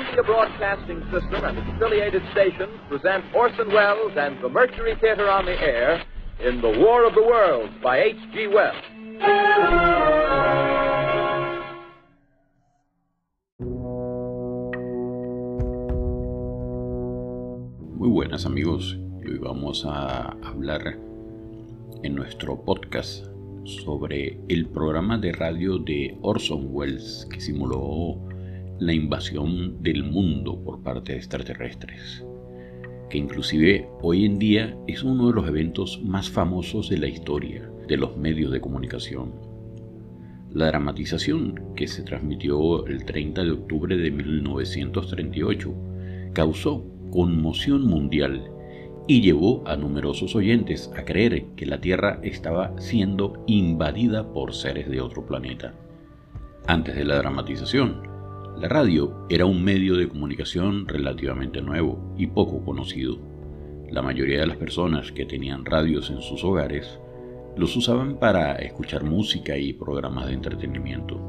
Columbia Broadcasting System and its affiliated stations present Orson Welles and the Mercury Theater on the Air in The War of the Worlds by H.G. Wells. Muy buenas amigos, hoy vamos a hablar en nuestro podcast sobre el programa de radio de Orson Welles que simuló la invasión del mundo por parte de extraterrestres, que inclusive hoy en día es uno de los eventos más famosos de la historia de los medios de comunicación. La dramatización, que se transmitió el 30 de octubre de 1938, causó conmoción mundial y llevó a numerosos oyentes a creer que la Tierra estaba siendo invadida por seres de otro planeta. Antes de la dramatización, la radio era un medio de comunicación relativamente nuevo y poco conocido. La mayoría de las personas que tenían radios en sus hogares los usaban para escuchar música y programas de entretenimiento.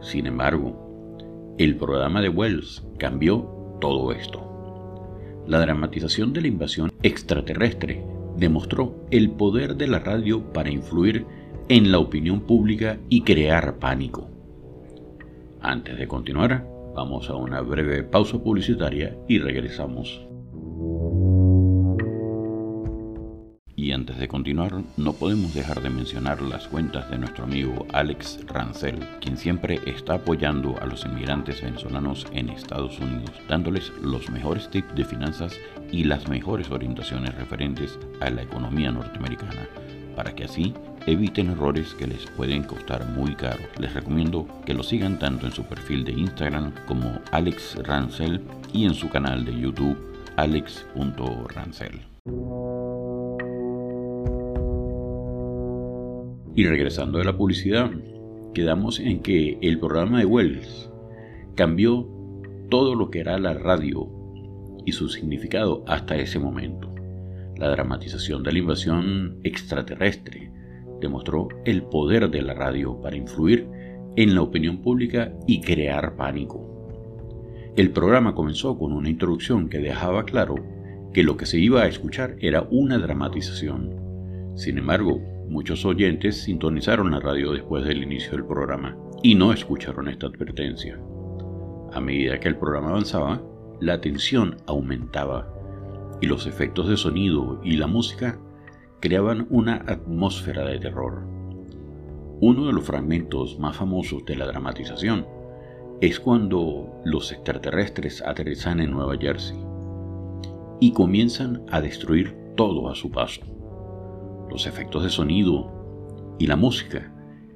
Sin embargo, el programa de Wells cambió todo esto. La dramatización de la invasión extraterrestre demostró el poder de la radio para influir en la opinión pública y crear pánico. Antes de continuar, vamos a una breve pausa publicitaria y regresamos. Y antes de continuar, no podemos dejar de mencionar las cuentas de nuestro amigo Alex Rancel, quien siempre está apoyando a los inmigrantes venezolanos en Estados Unidos, dándoles los mejores tips de finanzas y las mejores orientaciones referentes a la economía norteamericana, para que así eviten errores que les pueden costar muy caro. Les recomiendo que lo sigan tanto en su perfil de Instagram como Alex Rancel y en su canal de YouTube alex.rancel. Y regresando de la publicidad, quedamos en que el programa de Wells cambió todo lo que era la radio y su significado hasta ese momento. La dramatización de la invasión extraterrestre, demostró el poder de la radio para influir en la opinión pública y crear pánico. El programa comenzó con una introducción que dejaba claro que lo que se iba a escuchar era una dramatización. Sin embargo, muchos oyentes sintonizaron la radio después del inicio del programa y no escucharon esta advertencia. A medida que el programa avanzaba, la tensión aumentaba y los efectos de sonido y la música creaban una atmósfera de terror. Uno de los fragmentos más famosos de la dramatización es cuando los extraterrestres aterrizan en Nueva Jersey y comienzan a destruir todo a su paso. Los efectos de sonido y la música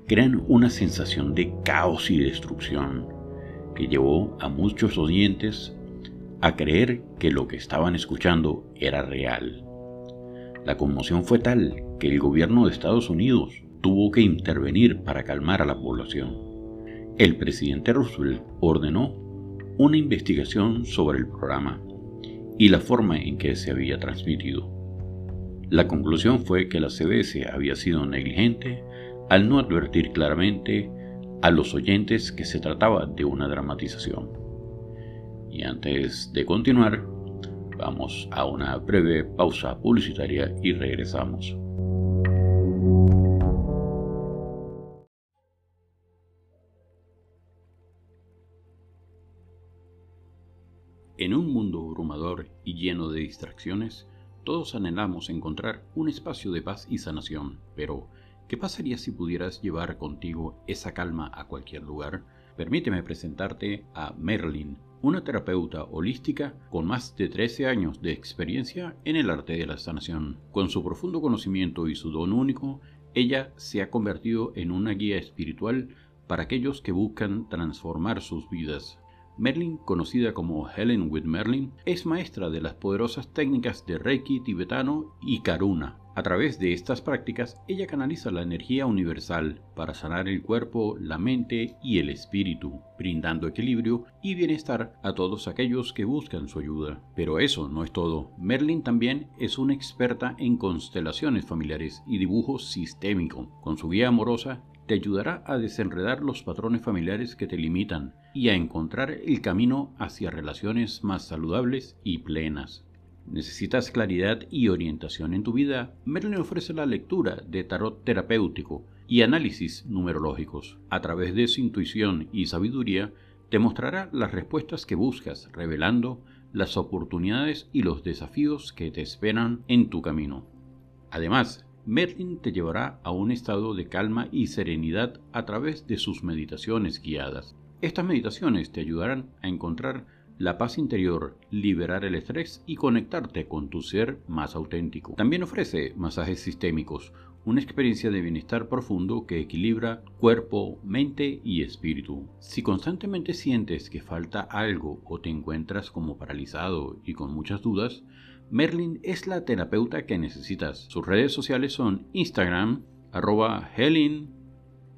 crean una sensación de caos y destrucción que llevó a muchos oyentes a creer que lo que estaban escuchando era real. La conmoción fue tal que el gobierno de Estados Unidos tuvo que intervenir para calmar a la población. El presidente Roosevelt ordenó una investigación sobre el programa y la forma en que se había transmitido. La conclusión fue que la CBS había sido negligente al no advertir claramente a los oyentes que se trataba de una dramatización. Y antes de continuar, Vamos a una breve pausa publicitaria y regresamos. En un mundo abrumador y lleno de distracciones, todos anhelamos encontrar un espacio de paz y sanación, pero ¿qué pasaría si pudieras llevar contigo esa calma a cualquier lugar? Permíteme presentarte a Merlin, una terapeuta holística con más de 13 años de experiencia en el arte de la sanación. Con su profundo conocimiento y su don único, ella se ha convertido en una guía espiritual para aquellos que buscan transformar sus vidas. Merlin, conocida como Helen with Merlin, es maestra de las poderosas técnicas de Reiki tibetano y Karuna. A través de estas prácticas, ella canaliza la energía universal para sanar el cuerpo, la mente y el espíritu, brindando equilibrio y bienestar a todos aquellos que buscan su ayuda. Pero eso no es todo. Merlin también es una experta en constelaciones familiares y dibujo sistémico. Con su guía amorosa, te ayudará a desenredar los patrones familiares que te limitan y a encontrar el camino hacia relaciones más saludables y plenas. ¿Necesitas claridad y orientación en tu vida? Merlin ofrece la lectura de tarot terapéutico y análisis numerológicos. A través de su intuición y sabiduría, te mostrará las respuestas que buscas, revelando las oportunidades y los desafíos que te esperan en tu camino. Además, Merlin te llevará a un estado de calma y serenidad a través de sus meditaciones guiadas. Estas meditaciones te ayudarán a encontrar la paz interior, liberar el estrés y conectarte con tu ser más auténtico. También ofrece masajes sistémicos, una experiencia de bienestar profundo que equilibra cuerpo, mente y espíritu. Si constantemente sientes que falta algo o te encuentras como paralizado y con muchas dudas, Merlin es la terapeuta que necesitas. Sus redes sociales son Instagram, arroba Helen,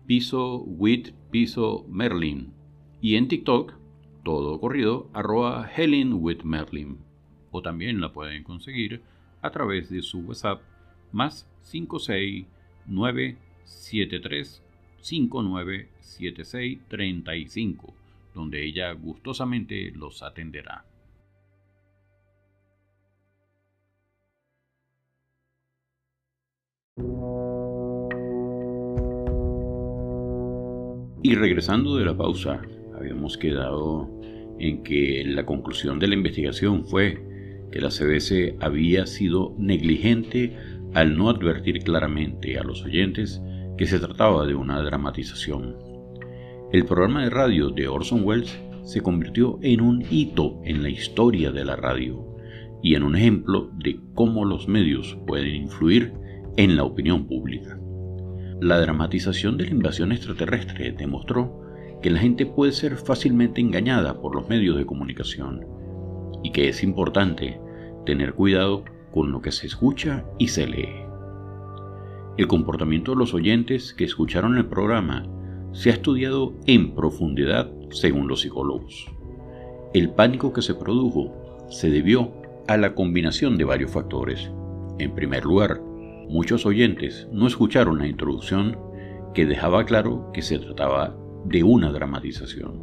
piso with piso Merlin. Y en TikTok, todo corrido, arroba Helen with Merlin. O también la pueden conseguir a través de su WhatsApp más 56973 597635, donde ella gustosamente los atenderá. Y regresando de la pausa, habíamos quedado en que la conclusión de la investigación fue que la CBS había sido negligente al no advertir claramente a los oyentes que se trataba de una dramatización. El programa de radio de Orson Welles se convirtió en un hito en la historia de la radio y en un ejemplo de cómo los medios pueden influir en la opinión pública. La dramatización de la invasión extraterrestre demostró que la gente puede ser fácilmente engañada por los medios de comunicación y que es importante tener cuidado con lo que se escucha y se lee. El comportamiento de los oyentes que escucharon el programa se ha estudiado en profundidad según los psicólogos. El pánico que se produjo se debió a la combinación de varios factores. En primer lugar, Muchos oyentes no escucharon la introducción que dejaba claro que se trataba de una dramatización.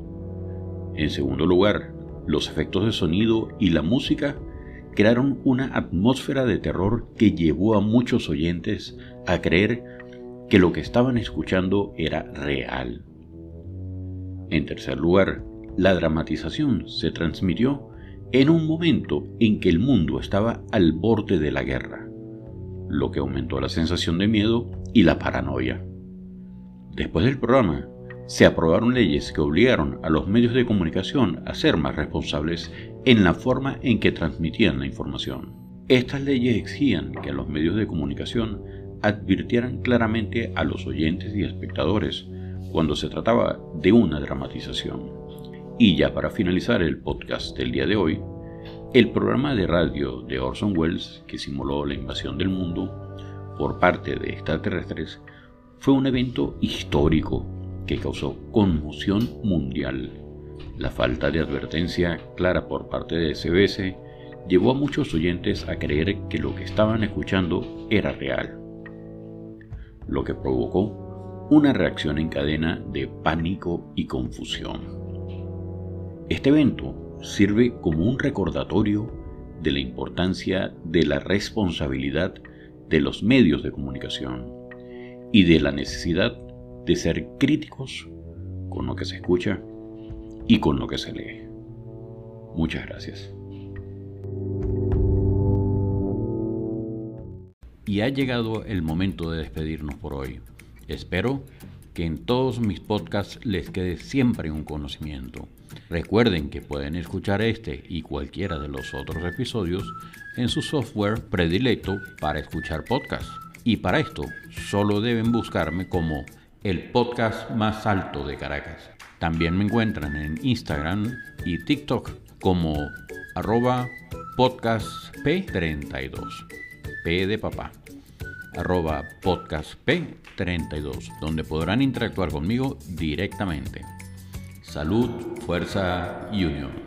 En segundo lugar, los efectos de sonido y la música crearon una atmósfera de terror que llevó a muchos oyentes a creer que lo que estaban escuchando era real. En tercer lugar, la dramatización se transmitió en un momento en que el mundo estaba al borde de la guerra lo que aumentó la sensación de miedo y la paranoia. Después del programa, se aprobaron leyes que obligaron a los medios de comunicación a ser más responsables en la forma en que transmitían la información. Estas leyes exigían que los medios de comunicación advirtieran claramente a los oyentes y espectadores cuando se trataba de una dramatización. Y ya para finalizar el podcast del día de hoy, el programa de radio de Orson Welles, que simuló la invasión del mundo por parte de extraterrestres, fue un evento histórico que causó conmoción mundial. La falta de advertencia clara por parte de SBS llevó a muchos oyentes a creer que lo que estaban escuchando era real, lo que provocó una reacción en cadena de pánico y confusión. Este evento sirve como un recordatorio de la importancia de la responsabilidad de los medios de comunicación y de la necesidad de ser críticos con lo que se escucha y con lo que se lee. Muchas gracias. Y ha llegado el momento de despedirnos por hoy. Espero que en todos mis podcasts les quede siempre un conocimiento. Recuerden que pueden escuchar este y cualquiera de los otros episodios en su software predilecto para escuchar podcasts. Y para esto solo deben buscarme como el podcast más alto de Caracas. También me encuentran en Instagram y TikTok como arroba podcast P32. P de papá. Arroba podcast P32, donde podrán interactuar conmigo directamente. Salud, fuerza y unión.